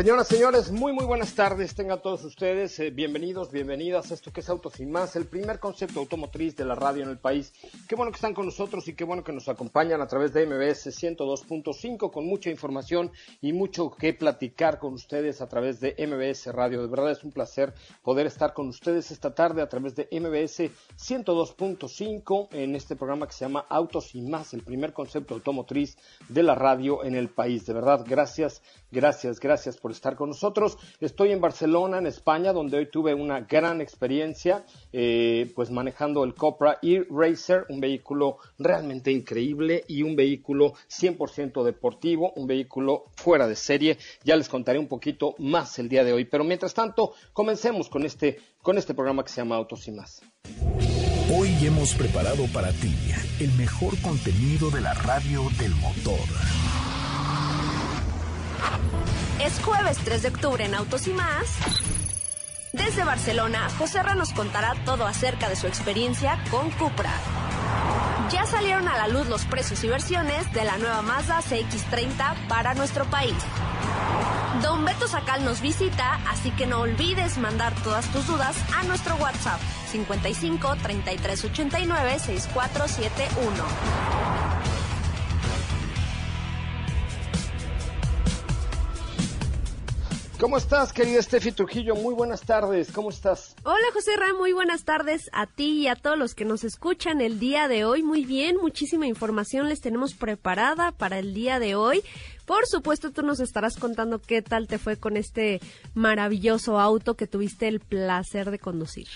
Señoras, señores, muy muy buenas tardes. Tengan todos ustedes eh, bienvenidos, bienvenidas a esto que es Auto Sin Más, el primer concepto automotriz de la radio en el país. Qué bueno que están con nosotros y qué bueno que nos acompañan a través de MBS 102.5 con mucha información y mucho que platicar con ustedes a través de MBS Radio. De verdad es un placer poder estar con ustedes esta tarde a través de MBS 102.5 en este programa que se llama Auto Sin Más, el primer concepto automotriz de la radio en el país. De verdad, gracias, gracias, gracias por estar con nosotros. Estoy en Barcelona, en España, donde hoy tuve una gran experiencia, eh, pues manejando el Copra E-Racer, un vehículo realmente increíble y un vehículo 100% deportivo, un vehículo fuera de serie. Ya les contaré un poquito más el día de hoy, pero mientras tanto, comencemos con este, con este programa que se llama Autos y más. Hoy hemos preparado para ti el mejor contenido de la radio del motor. Es jueves 3 de octubre en Autos y más. Desde Barcelona, José Ra nos contará todo acerca de su experiencia con Cupra. Ya salieron a la luz los precios y versiones de la nueva Mazda CX30 para nuestro país. Don Beto Sacal nos visita, así que no olvides mandar todas tus dudas a nuestro WhatsApp 55 33 89 6471. ¿Cómo estás, querida Steffi Trujillo? Muy buenas tardes, ¿cómo estás? Hola, José Ra, muy buenas tardes a ti y a todos los que nos escuchan el día de hoy. Muy bien, muchísima información les tenemos preparada para el día de hoy. Por supuesto, tú nos estarás contando qué tal te fue con este maravilloso auto que tuviste el placer de conducir.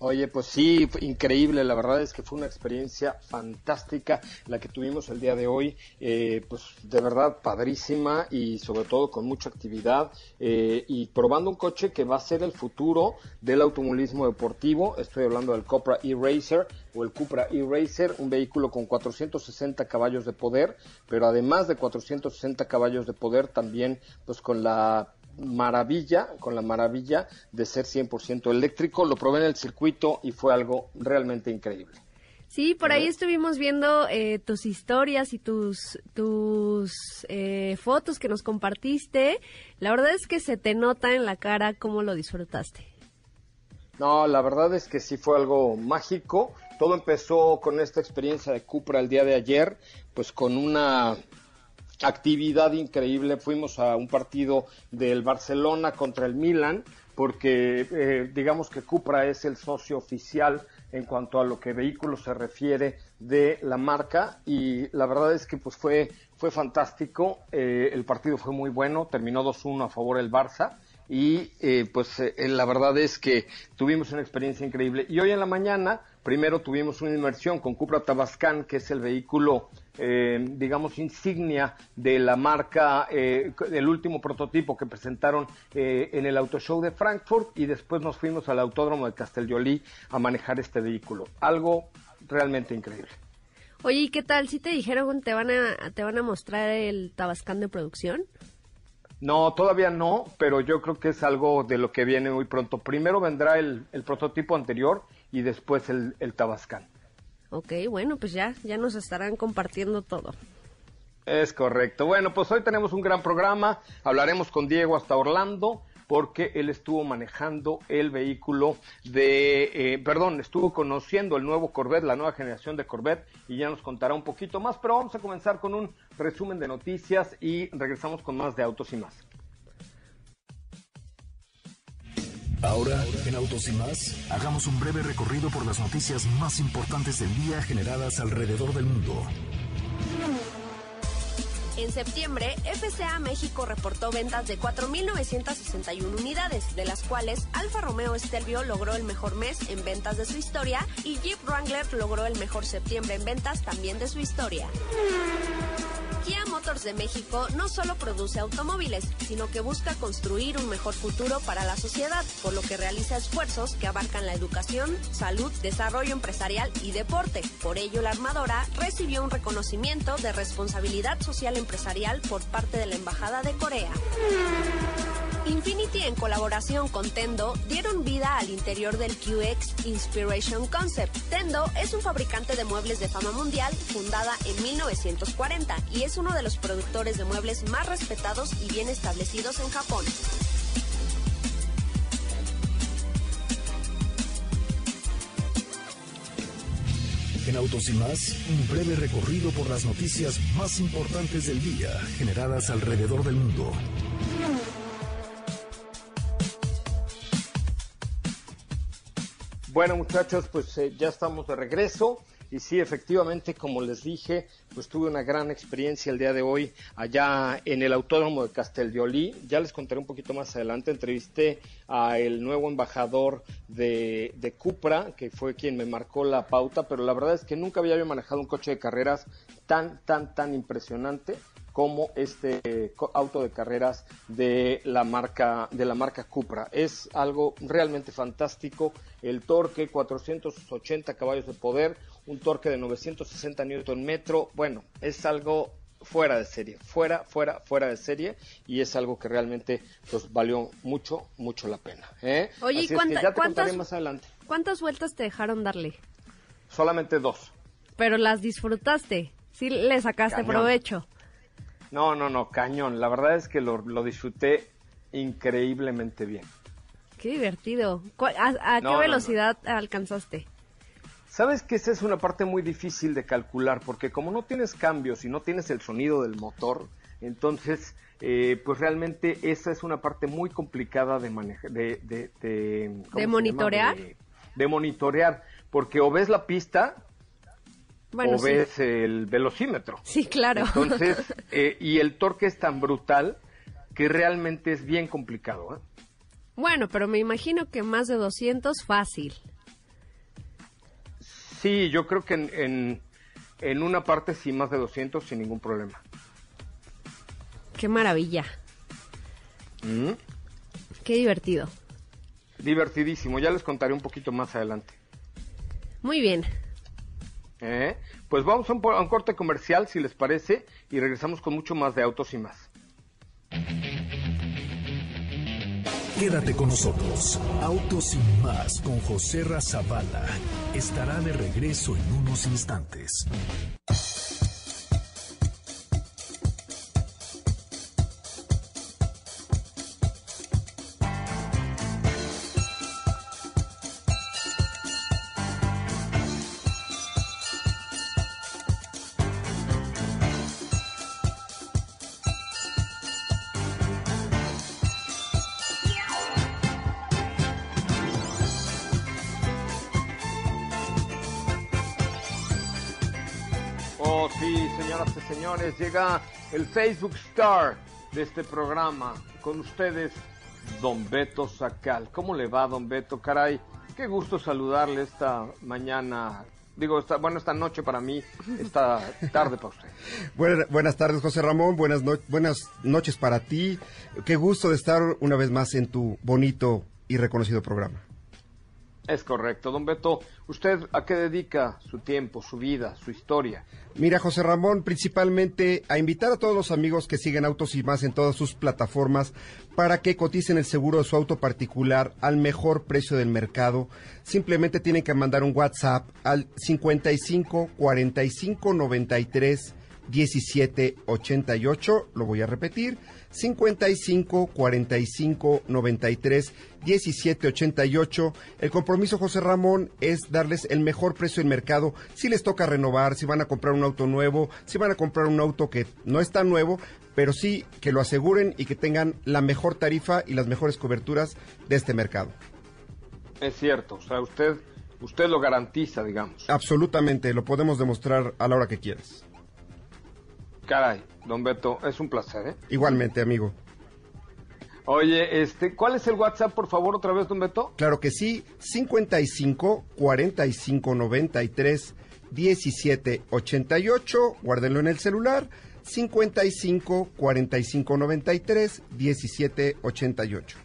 Oye, pues sí, increíble, la verdad es que fue una experiencia fantástica la que tuvimos el día de hoy, eh, pues de verdad padrísima y sobre todo con mucha actividad eh, y probando un coche que va a ser el futuro del automovilismo deportivo, estoy hablando del Cupra E-Racer o el Cupra E-Racer, un vehículo con 460 caballos de poder, pero además de 460 caballos de poder también pues con la maravilla, con la maravilla de ser 100% eléctrico. Lo probé en el circuito y fue algo realmente increíble. Sí, por ahí estuvimos viendo eh, tus historias y tus, tus eh, fotos que nos compartiste. La verdad es que se te nota en la cara cómo lo disfrutaste. No, la verdad es que sí fue algo mágico. Todo empezó con esta experiencia de Cupra el día de ayer, pues con una actividad increíble. Fuimos a un partido del Barcelona contra el Milan, porque eh, digamos que Cupra es el socio oficial en cuanto a lo que vehículos se refiere de la marca y la verdad es que pues fue fue fantástico eh, el partido fue muy bueno terminó 2-1 a favor del Barça y eh, pues la verdad es que tuvimos una experiencia increíble y hoy en la mañana primero tuvimos una inmersión con Cupra Tabascan que es el vehículo eh, digamos, insignia de la marca, eh, el último prototipo que presentaron eh, en el Auto Show de Frankfurt y después nos fuimos al Autódromo de Castellolí a manejar este vehículo. Algo realmente increíble. Oye, ¿y qué tal? ¿Si te dijeron te van a, te van a mostrar el Tabascan de producción? No, todavía no, pero yo creo que es algo de lo que viene muy pronto. Primero vendrá el, prototipo anterior y después el, el Tabascan. Ok, bueno, pues ya, ya nos estarán compartiendo todo. Es correcto. Bueno, pues hoy tenemos un gran programa. Hablaremos con Diego hasta Orlando porque él estuvo manejando el vehículo de, eh, perdón, estuvo conociendo el nuevo Corvette, la nueva generación de Corvette, y ya nos contará un poquito más, pero vamos a comenzar con un resumen de noticias y regresamos con más de autos y más. Ahora, en Autos y más, hagamos un breve recorrido por las noticias más importantes del día generadas alrededor del mundo. En septiembre, FCA México reportó ventas de 4.961 unidades, de las cuales Alfa Romeo Stelvio logró el mejor mes en ventas de su historia y Jeep Wrangler logró el mejor septiembre en ventas también de su historia. Kia Motors de México no solo produce automóviles, sino que busca construir un mejor futuro para la sociedad, por lo que realiza esfuerzos que abarcan la educación, salud, desarrollo empresarial y deporte. Por ello, la armadora recibió un reconocimiento de responsabilidad social empresarial por parte de la Embajada de Corea. Infinity en colaboración con Tendo dieron vida al interior del QX Inspiration Concept. Tendo es un fabricante de muebles de fama mundial fundada en 1940 y es uno de los productores de muebles más respetados y bien establecidos en Japón. En Autos y más, un breve recorrido por las noticias más importantes del día generadas alrededor del mundo. Bueno, muchachos, pues eh, ya estamos de regreso. Y sí, efectivamente, como les dije, pues tuve una gran experiencia el día de hoy allá en el Autódromo de Castelviolí. Ya les contaré un poquito más adelante. Entrevisté a el nuevo embajador de, de Cupra, que fue quien me marcó la pauta, pero la verdad es que nunca había manejado un coche de carreras tan, tan, tan impresionante como este auto de carreras de la marca de la marca Cupra. Es algo realmente fantástico. El torque 480 caballos de poder, un torque de 960 newton metro. Bueno, es algo fuera de serie, fuera, fuera, fuera de serie y es algo que realmente pues valió mucho, mucho la pena. ¿eh? Oye, Así ¿y es que cuánta- ya te cuántas- contaré más adelante. ¿Cuántas vueltas te dejaron darle? Solamente dos. Pero las disfrutaste. Sí, le sacaste Cañón. provecho. No, no, no, cañón. La verdad es que lo, lo disfruté increíblemente bien. Qué divertido. ¿Cu- ¿A, a No, qué no, velocidad alcanzaste? Sabes que esa es una parte muy difícil de calcular, porque como no tienes cambios y no tienes el sonido del motor, entonces, eh, pues realmente esa es una parte muy complicada de manejar, de, monitorear? De, de monitorear, porque o ves la pista Bueno, o sí. ves el velocímetro. Sí, claro. Entonces, eh, y el torque es tan brutal que realmente es bien complicado. ¿eh? Bueno, pero me imagino que más de 200 fácil. Sí, yo creo que en, en, en una parte sí, más de 200 sin ningún problema. Qué maravilla. ¿Mm? Qué divertido. Divertidísimo, ya les contaré un poquito más adelante. Muy bien. ¿eh? Pues vamos a un, po- a un corte comercial, si les parece, y regresamos con mucho más de autos y más. Quédate con nosotros. Autos y más con José Razabala estará de regreso en unos instantes. El Facebook Star de este programa. Con ustedes, Don Beto Sacal. ¿Cómo le va, Don Beto? Caray, qué gusto saludarle esta mañana. Digo, esta, bueno, esta noche para mí, esta tarde para usted. Buenas, buenas tardes, José Ramón. Buenas, no- buenas noches para ti. Qué gusto de estar una vez más en tu bonito y reconocido programa. Es correcto. Don Beto, ¿usted a qué dedica su tiempo, su vida, su historia? Mira, José Ramón, principalmente a invitar a todos los amigos que siguen Autos y más en todas sus plataformas para que coticen el seguro de su auto particular al mejor precio del mercado. Simplemente tienen que mandar un WhatsApp al 55 45 93 1788. Lo voy a repetir. 55 45 93 17 88. El compromiso, José Ramón, es darles el mejor precio del mercado. Si les toca renovar, si van a comprar un auto nuevo, si van a comprar un auto que no está nuevo, pero sí que lo aseguren y que tengan la mejor tarifa y las mejores coberturas de este mercado. Es cierto, o sea, usted, usted lo garantiza, digamos. Absolutamente, lo podemos demostrar a la hora que quieras. Caray, don Beto, es un placer, ¿eh? Igualmente, amigo. Oye, este, ¿cuál es el WhatsApp, por favor, otra vez, don Beto? Claro que sí, 55 45 93 17 88. Guárdenlo en el celular. 55 45 93 17 88.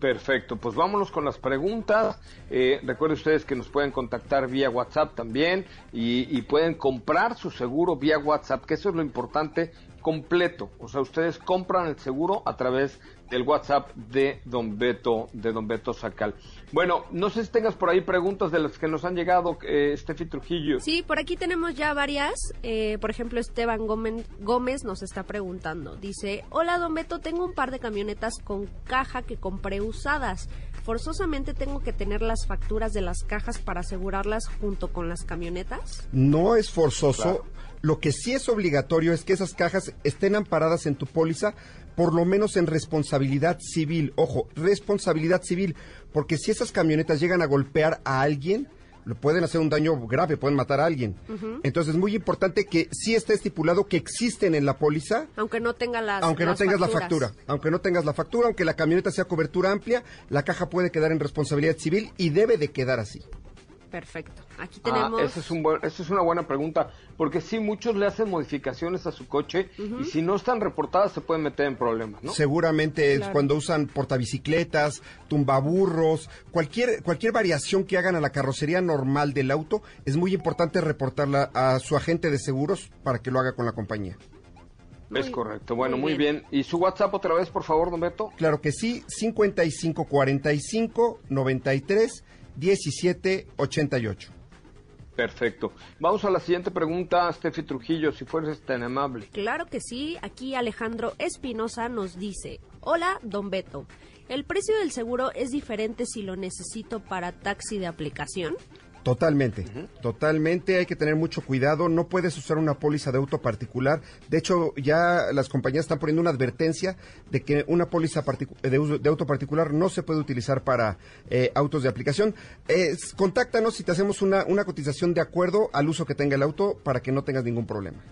Perfecto, pues vámonos con las preguntas. Eh, recuerden ustedes que nos pueden contactar vía WhatsApp también y, y, pueden comprar su seguro vía WhatsApp, que eso es lo importante, completo. O sea, ustedes compran el seguro a través del WhatsApp de Don Beto, de Don Beto Sacal. Bueno, no sé si tengas por ahí preguntas de las que nos han llegado, eh, Steffi Trujillo. Sí, por aquí tenemos ya varias. Eh, por ejemplo, Esteban Gómez, Gómez nos está preguntando. Dice, hola Don Beto, tengo un par de camionetas con caja que compré usadas. ¿Forzosamente tengo que tener las facturas de las cajas para asegurarlas junto con las camionetas? No es forzoso. Lo que sí es obligatorio es que esas cajas estén amparadas en tu póliza por lo menos en responsabilidad civil. Ojo, responsabilidad civil, porque si esas camionetas llegan a golpear a alguien, pueden hacer un daño grave, pueden matar a alguien. Entonces es muy importante que sí esté estipulado que existen en la póliza. Aunque no tenga las Aunque no las tengas la factura. Aunque no tengas la factura, aunque la camioneta sea cobertura amplia, la caja puede quedar en responsabilidad civil y debe de quedar así. Perfecto. Aquí Ah, tenemos... esa es, un buen- esa es una buena pregunta, porque sí, muchos le hacen modificaciones a su coche y si no están reportadas se pueden meter en problemas, ¿no? Seguramente es cuando usan portabicicletas, tumbaburros, cualquier, cualquier variación que hagan a la carrocería normal del auto, es muy importante reportarla a su agente de seguros para que lo haga con la compañía. es correcto. Bueno, muy muy bien. ¿Y su WhatsApp otra vez, por favor, don Beto? Claro que sí, 5545 93 17 88. Perfecto. Vamos a la siguiente pregunta, Steffi Trujillo, si fueres tan amable. Claro que sí, aquí Alejandro Espinosa nos dice, hola, don Beto, ¿el precio del seguro es diferente si lo necesito para taxi de aplicación? Totalmente, totalmente, hay que tener mucho cuidado, no puedes usar una póliza de auto particular, de hecho ya las compañías están poniendo una advertencia de que una póliza de, uso- de auto particular no se puede utilizar para eh, autos de aplicación. Es- contáctanos si te hacemos una, una cotización de acuerdo al uso que tenga el auto para que no tengas ningún problema.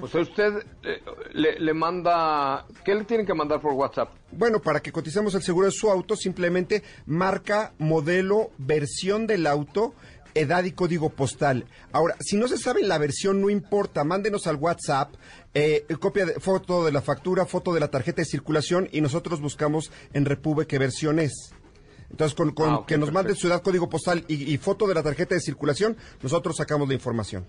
O sea, usted eh, le, le manda... ¿Qué le tienen que mandar por WhatsApp? Bueno, para que coticemos el seguro de su auto, simplemente marca, modelo, versión del auto, edad y código postal. Ahora, si no se sabe la versión, no importa, mándenos al WhatsApp eh, copia de foto de la factura, foto de la tarjeta de circulación y nosotros buscamos en Repube qué versión es. Entonces, con, con Ah, que nos manden perfecto. su edad, código postal y, y foto de la tarjeta de circulación, nosotros sacamos la información.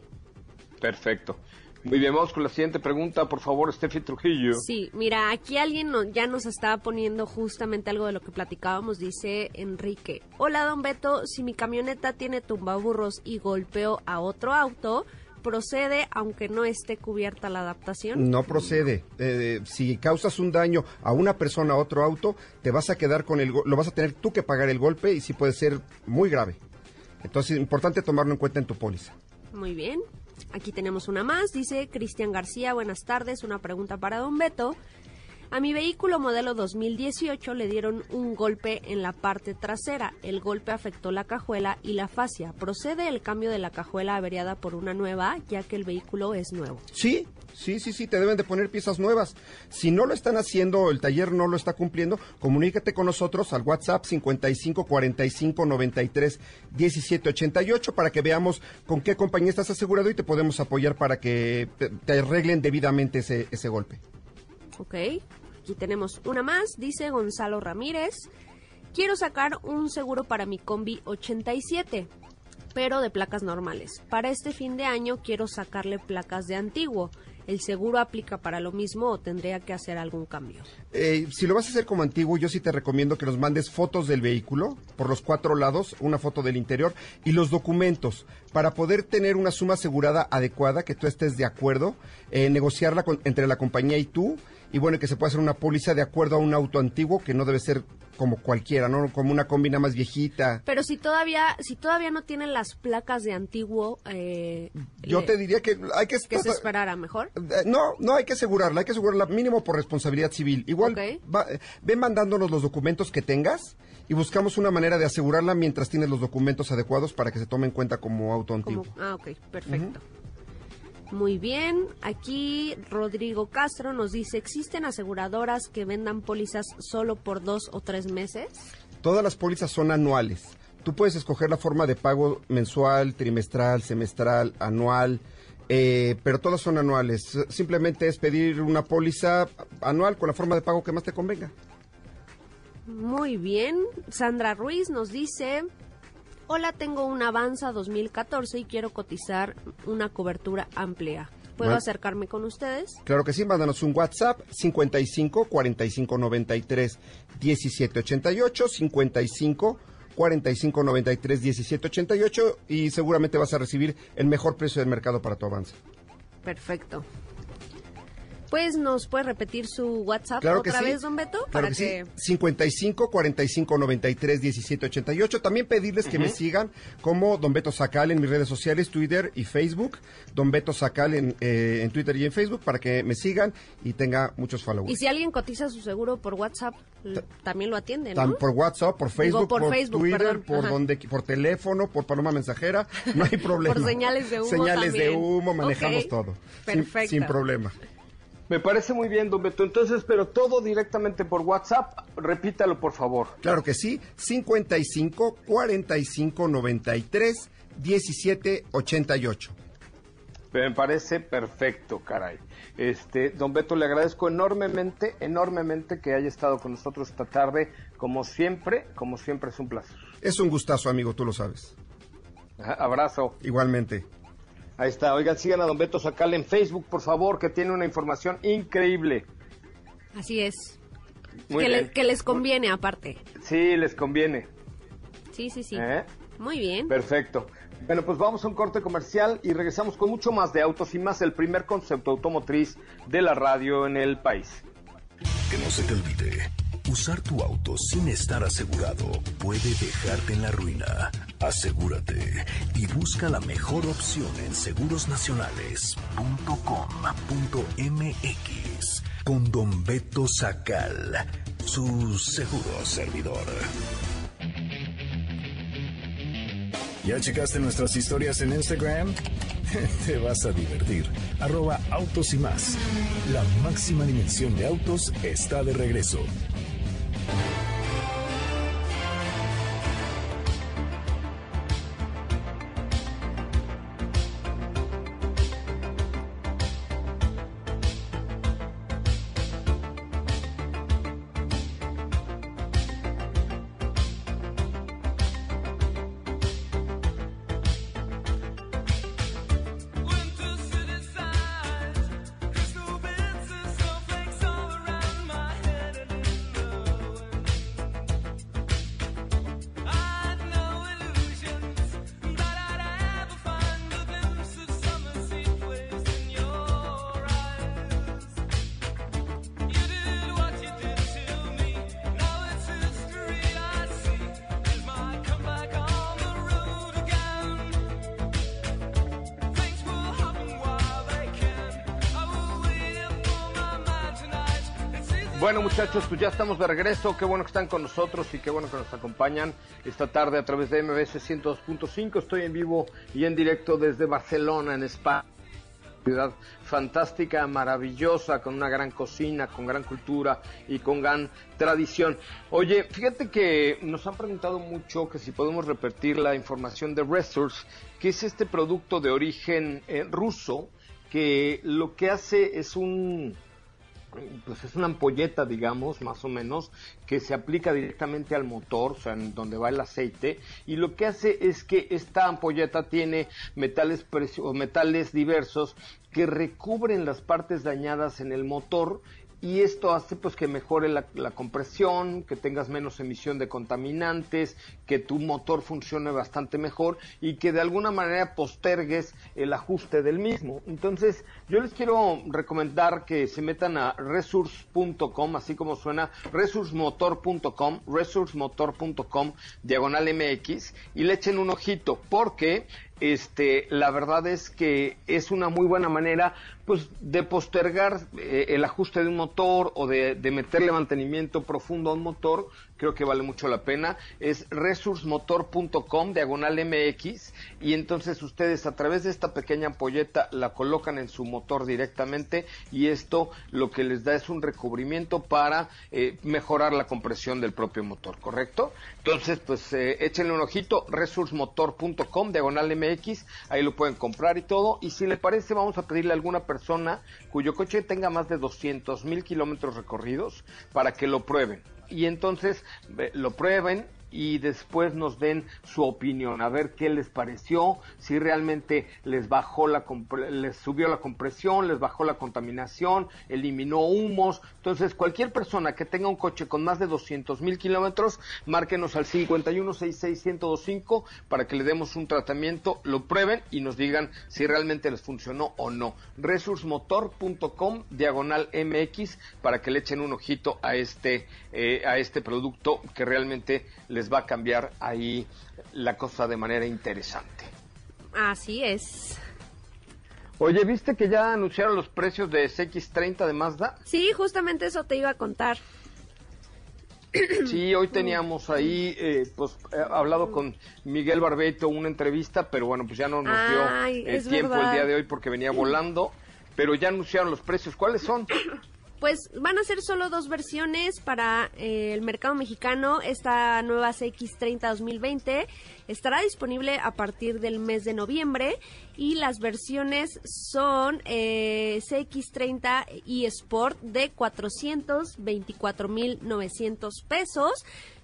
Perfecto. Muy bien, vamos con la siguiente pregunta, por favor, Steffi Trujillo. Sí, mira, aquí alguien no- ya nos estaba poniendo justamente algo de lo que platicábamos, dice Enrique. Hola, don Beto, si mi camioneta tiene tumbaburros y golpeo a otro auto, ¿procede aunque no esté cubierta la adaptación? No procede. Eh, si causas un daño a una persona, a otro auto, te vas a quedar con el, lo vas a tener tú que pagar el golpe y sí puede ser muy grave. Entonces, es importante tomarlo en cuenta en tu póliza. Muy bien. Aquí tenemos una más. Dice Cristian García, buenas tardes. Una pregunta para don Beto. A mi vehículo modelo 2018 le dieron un golpe en la parte trasera. El golpe afectó la cajuela y la fascia. ¿Procede el cambio de la cajuela averiada por una nueva, ya que el vehículo es nuevo? Sí, sí, sí, sí, te deben de poner piezas nuevas. Si no lo están haciendo, el taller no lo está cumpliendo, comunícate con nosotros al WhatsApp 55 45 93 17 88 para que veamos con qué compañía estás asegurado y te podemos apoyar para que te, arreglen debidamente ese, ese golpe. Ok. Aquí tenemos una más. Dice Gonzalo Ramírez. Quiero sacar un seguro para mi combi 87 pero de placas normales. Para este fin de año quiero sacarle placas de antiguo. ¿El seguro aplica para lo mismo o tendría que hacer algún cambio? Eh, si lo vas a hacer como antiguo, yo sí te recomiendo que nos mandes fotos del vehículo por los cuatro lados, una foto del interior y los documentos para poder tener una suma asegurada adecuada, que tú estés de acuerdo, eh, negociarla entre la compañía y tú y bueno, que se puede hacer una póliza de acuerdo a un auto antiguo que no debe ser como cualquiera, ¿no? Como una combina más viejita. Pero si todavía, si todavía no tienen las placas de antiguo, eh, yo te diría que hay que que se esperara mejor. Eh, no, no hay que asegurarla, hay que asegurarla mínimo por responsabilidad civil. Igual ven mandándonos los documentos que tengas y buscamos una manera de asegurarla mientras tienes los documentos adecuados para que se tome en cuenta como auto antiguo. ah, ok, perfecto. Muy bien, aquí Rodrigo Castro nos dice, ¿existen aseguradoras que vendan pólizas solo por dos o tres meses? Todas las pólizas son anuales. Tú puedes escoger la forma de pago mensual, trimestral, semestral, anual, eh, pero todas son anuales. Simplemente es pedir una póliza anual con la forma de pago que más te convenga. Muy bien, Sandra Ruiz nos dice, Hola, tengo un Avanza 2014 y quiero cotizar una cobertura amplia. ¿Puedo acercarme con ustedes? Claro que sí, mándanos un WhatsApp 55 45 93 17 88 55 45 93 17 88 y seguramente vas a recibir el mejor precio del mercado para tu Avanza. Perfecto. Pues nos puede repetir su WhatsApp otra vez, don Beto, para que, 55 45 93 17 88. También pedirles que me sigan como don Beto Sacal en mis redes sociales, Twitter y Facebook. Don Beto Sacal en, eh, en Twitter y en Facebook para que me sigan y tenga muchos followers. Y si alguien cotiza su seguro por WhatsApp, también lo atienden, ¿no? Por WhatsApp, por Facebook, por, Twitter, por donde, por teléfono, por paloma mensajera, no hay problema. por señales de humo. Señales de humo, manejamos todo. Perfecto. sin problema. Me parece muy bien, don Beto. Entonces, pero todo directamente por WhatsApp. Repítalo, por favor. Claro que sí. 55 45 93 17 88. Me parece perfecto, caray. Este, don Beto, le agradezco enormemente, enormemente que haya estado con nosotros esta tarde. Como siempre, como siempre es un placer. Es un gustazo, amigo, tú lo sabes. Abrazo. Igualmente. Ahí está. Oigan, sigan a Don Beto Sacal en Facebook, por favor, que tiene una información increíble. Así es. que, que, les conviene aparte. Sí, les conviene. Sí, sí, sí. ¿Eh? Muy bien. Perfecto. Bueno, pues vamos a un corte comercial y regresamos con mucho más de autos y más el primer concepto automotriz de la radio en el país. Que no se te olvide. Usar tu auto sin estar asegurado puede dejarte en la ruina. Asegúrate y busca la mejor opción en segurosnacionales.com.mx con Don Beto Sacal, su seguro servidor. ¿Ya checaste nuestras historias en Instagram? Te vas a divertir. Arroba autos y más. La máxima dimensión de autos está de regreso. Bueno, muchachos, pues ya estamos de regreso. Qué bueno que están con nosotros y qué bueno que nos acompañan esta tarde a través de MBS 102.5. Estoy en vivo y en directo desde Barcelona, en España. Ciudad fantástica, maravillosa, con una gran cocina, con gran cultura y con gran tradición. Oye, fíjate que nos han preguntado mucho que si podemos repetir la información de Resource, que es este producto de origen eh, ruso, que lo que hace es un pues es una ampolleta, digamos, más o menos, que se aplica directamente al motor, o sea, en donde va el aceite, y lo que hace es que esta ampolleta tiene metales, o metales diversos que recubren las partes dañadas en el motor y esto hace pues que mejore la, compresión, que tengas menos emisión de contaminantes, que tu motor funcione bastante mejor y que de alguna manera postergues el ajuste del mismo. Entonces, yo les quiero recomendar que se metan a resource.com, así como suena, resourcemotor.com, resourcemotor.com, diagonal MX, y le echen un ojito, porque este, la verdad es que es una muy buena manera pues de postergar eh, el ajuste de un motor o de, meterle mantenimiento profundo a un motor, creo que vale mucho la pena. Es resourcemotor.com, diagonal MX, y entonces ustedes a través de esta pequeña ampolleta la colocan en su motor directamente y esto lo que les da es un recubrimiento para eh, mejorar la compresión del propio motor, ¿correcto? Entonces, pues eh, échenle un ojito, resourcemotor.com, diagonal MX, ahí lo pueden comprar y todo, y si le parece vamos a pedirle a alguna persona cuyo coche tenga más de 200 mil kilómetros recorridos para que lo prueben. Y entonces lo prueben, y después nos den su opinión, a ver qué les pareció, si realmente les bajó la les subió la compresión, les bajó la contaminación, eliminó humos. Entonces, cualquier persona que tenga un coche con más de 200 mil kilómetros, márquenos al 5166125 para que le demos un tratamiento, lo prueben y nos digan si realmente les funcionó o no. resursmotor.com diagonal MX para que le echen un ojito a este, eh, a este producto que realmente les va a cambiar ahí la cosa de manera interesante. Así es. Oye, ¿viste que ya anunciaron los precios de CX30 de Mazda? Sí, justamente eso te iba a contar. Sí, hoy teníamos ahí, eh, pues, eh, hablado con Miguel Barbeito una entrevista, pero bueno, pues ya no nos dio el tiempo el día de hoy porque venía volando, pero ya anunciaron los precios. ¿Cuáles son? Pues van a ser solo dos versiones para eh, el mercado mexicano. Esta nueva CX30 2020 estará disponible a partir del mes de noviembre y las versiones son eh, CX30 y Sport de 424.900 pesos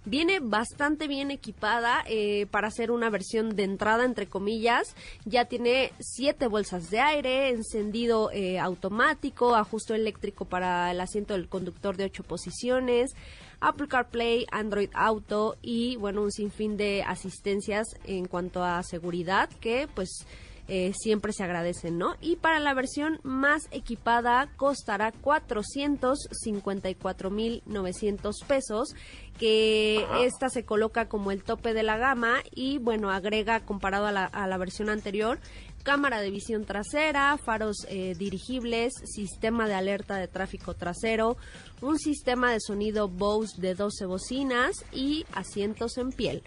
Viene bastante bien equipada eh, para hacer una versión de entrada, entre comillas. Ya tiene siete bolsas de aire, encendido eh, automático, ajuste eléctrico para el asiento del conductor de ocho posiciones. Apple CarPlay, Android Auto y bueno, un sinfín de asistencias en cuanto a seguridad que pues eh, siempre se agradecen, ¿no? Y para la versión más equipada costará 454.900 pesos, que esta se coloca como el tope de la gama y bueno, agrega comparado a la, a la versión anterior cámara de visión trasera, faros eh, dirigibles, sistema de alerta de tráfico trasero, un sistema de sonido Bose de 12 bocinas y asientos en piel.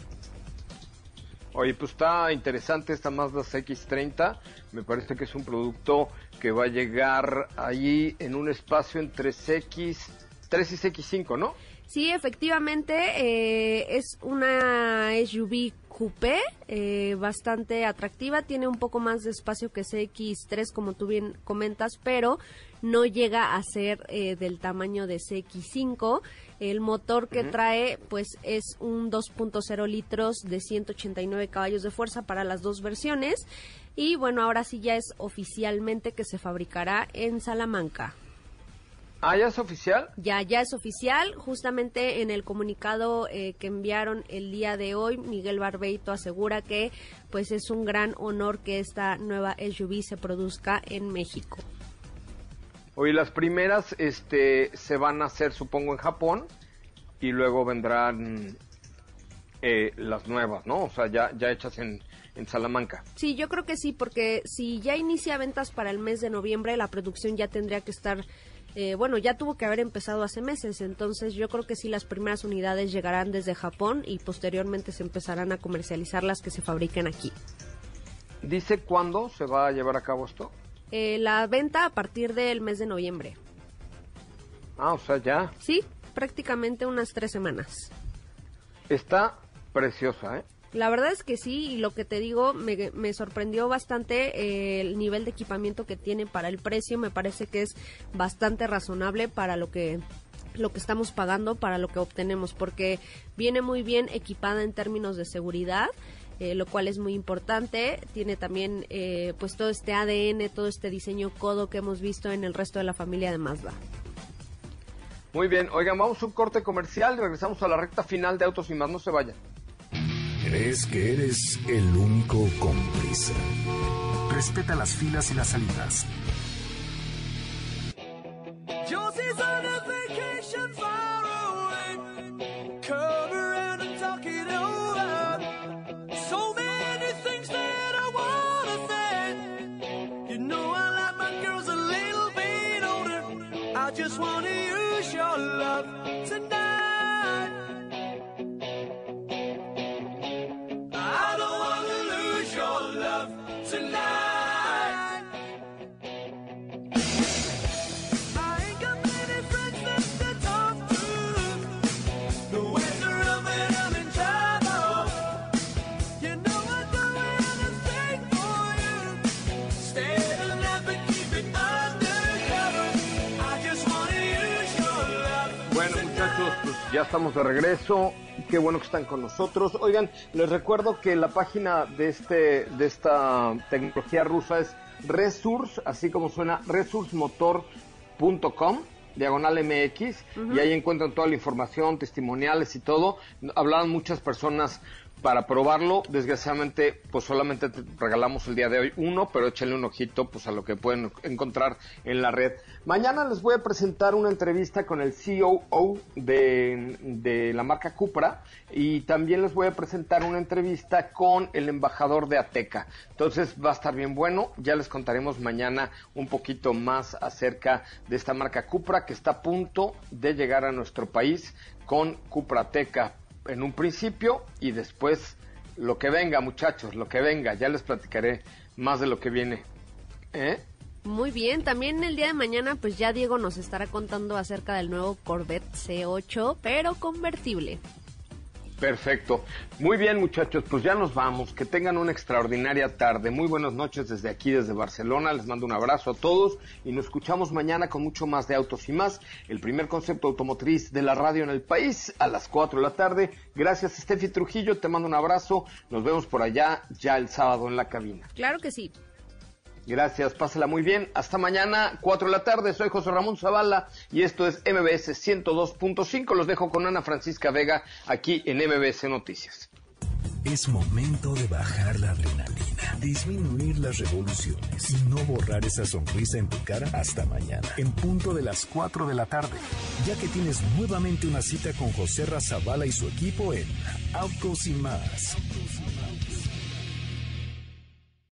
Oye, pues está interesante esta Mazda CX30. Me parece que es un producto que va a llegar ahí en un espacio entre CX3 y CX5, ¿no? Sí, efectivamente, eh, es una SUV coupé eh, bastante atractiva, tiene un poco más de espacio que CX3 como tú bien comentas, pero no llega a ser eh, del tamaño de CX5. El motor que trae pues es un 2.0 litros de 189 caballos de fuerza para las dos versiones y bueno, ahora sí ya es oficialmente que se fabricará en Salamanca. Ah, ya es oficial. Ya, ya es oficial. Justamente en el comunicado eh, que enviaron el día de hoy, Miguel Barbeito asegura que pues es un gran honor que esta nueva SUV se produzca en México. Hoy las primeras este, se van a hacer, supongo, en Japón y luego vendrán eh, las nuevas, ¿no? O sea, ya, ya hechas en, en Salamanca. Sí, yo creo que sí, porque si ya inicia ventas para el mes de noviembre, la producción ya tendría que estar eh, bueno, ya tuvo que haber empezado hace meses, entonces yo creo que sí las primeras unidades llegarán desde Japón y posteriormente se empezarán a comercializar las que se fabriquen aquí. ¿Dice cuándo se va a llevar a cabo esto? Eh, la venta a partir del mes de noviembre. Ah, o sea, ya. Sí, prácticamente unas tres semanas. Está preciosa, ¿eh? La verdad es que sí, y lo que te digo, me, me sorprendió bastante eh, el nivel de equipamiento que tiene para el precio, me parece que es bastante razonable para lo que lo que estamos pagando para lo que obtenemos, porque viene muy bien equipada en términos de seguridad. Eh, lo cual es muy importante. Tiene también eh, pues todo este ADN, todo este diseño codo que hemos visto en el resto de la familia de Mazda. Muy bien, oigan, vamos a un corte comercial y regresamos a la recta final de Autos y más, no se vayan. ¿Crees que eres el único con prisa? Respeta las filas y las salidas. Estamos de regreso. Qué bueno que están con nosotros. Oigan, les recuerdo que la página de este de esta tecnología rusa es Resource, así como suena resourcemotor.com diagonal MX y ahí encuentran toda la información, testimoniales y todo. Hablaban muchas personas para probarlo. Desgraciadamente, pues solamente te regalamos el día de hoy uno, pero échenle un ojito pues a lo que pueden encontrar en la red. Mañana les voy a presentar una entrevista con el COO de, de la marca Cupra y también les voy a presentar una entrevista con el embajador de Ateca. Entonces va a estar bien bueno. Ya les contaremos mañana un poquito más acerca de esta marca Cupra que está a punto de llegar a nuestro país con Cupra Ateca en un principio y después lo que venga, muchachos, lo que venga. Ya les platicaré más de lo que viene. ¿Eh? Muy bien, también el día de mañana pues ya Diego nos estará contando acerca del nuevo Corvette C8, pero convertible. Perfecto. Muy bien, muchachos, pues ya nos vamos. Que tengan una extraordinaria tarde. Muy buenas noches desde aquí, desde Barcelona. Les mando un abrazo a todos y nos escuchamos mañana con mucho más de autos y más. El primer concepto automotriz de la radio en el país a las 4 de la tarde. Gracias, Steffi Trujillo. Te mando un abrazo. Nos vemos por allá ya el sábado en la cabina. Claro que sí. Gracias, pásela muy bien. Hasta mañana, 4 de la tarde. Soy José Ramón Zavala y esto es MBS 102.5. Los dejo con Ana Francisca Vega aquí en MBS Noticias. Es momento de bajar la adrenalina, disminuir las revoluciones y no borrar esa sonrisa en tu cara hasta mañana, en punto de las 4 de la tarde, ya que tienes nuevamente una cita con José Razabala y su equipo en Autos y más.